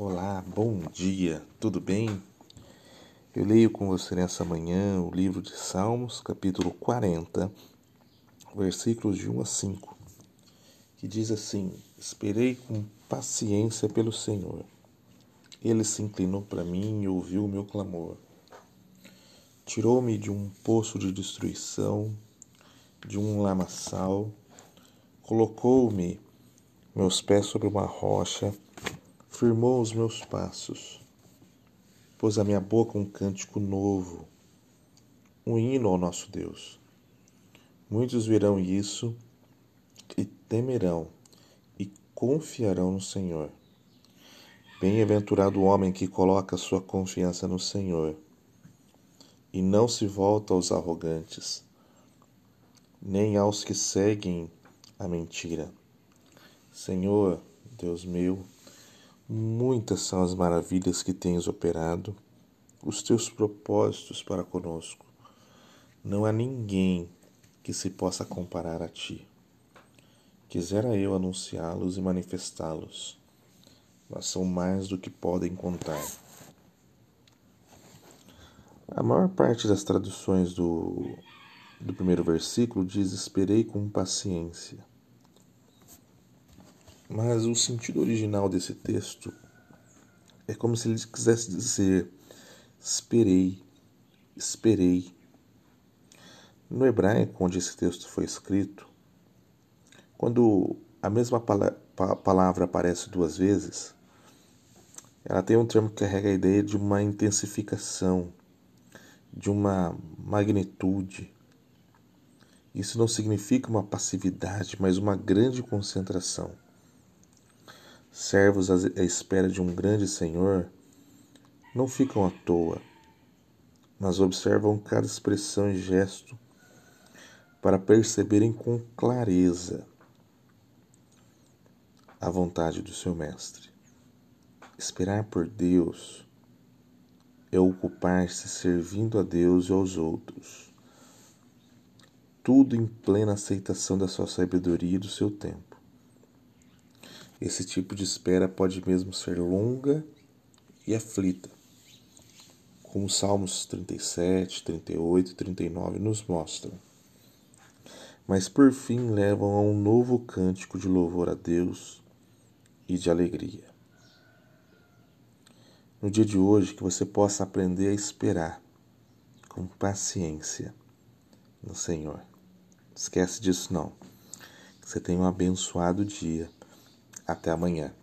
Olá, bom dia, tudo bem? Eu leio com você nessa manhã o livro de Salmos, capítulo 40, versículos de 1 a 5, que diz assim: Esperei com paciência pelo Senhor. Ele se inclinou para mim e ouviu o meu clamor. Tirou-me de um poço de destruição, de um lamaçal, colocou-me meus pés sobre uma rocha firmou os meus passos, pôs a minha boca um cântico novo, um hino ao nosso Deus. Muitos verão isso e temerão e confiarão no Senhor. Bem-aventurado o homem que coloca sua confiança no Senhor e não se volta aos arrogantes, nem aos que seguem a mentira. Senhor, Deus meu, Muitas são as maravilhas que tens operado, os teus propósitos para conosco. Não há ninguém que se possa comparar a ti. Quisera eu anunciá-los e manifestá-los, mas são mais do que podem contar. A maior parte das traduções do, do primeiro versículo diz: Esperei com paciência. Mas o sentido original desse texto é como se ele quisesse dizer: esperei, esperei. No hebraico, onde esse texto foi escrito, quando a mesma palavra aparece duas vezes, ela tem um termo que carrega a ideia de uma intensificação, de uma magnitude. Isso não significa uma passividade, mas uma grande concentração. Servos à espera de um grande Senhor não ficam à toa, mas observam cada expressão e gesto para perceberem com clareza a vontade do seu Mestre. Esperar por Deus é ocupar-se servindo a Deus e aos outros, tudo em plena aceitação da sua sabedoria e do seu tempo. Esse tipo de espera pode mesmo ser longa e aflita, como os Salmos 37, 38 e 39 nos mostram. Mas por fim levam a um novo cântico de louvor a Deus e de alegria. No dia de hoje, que você possa aprender a esperar com paciência no Senhor. Esquece disso não. Que você tenha um abençoado dia até amanhã.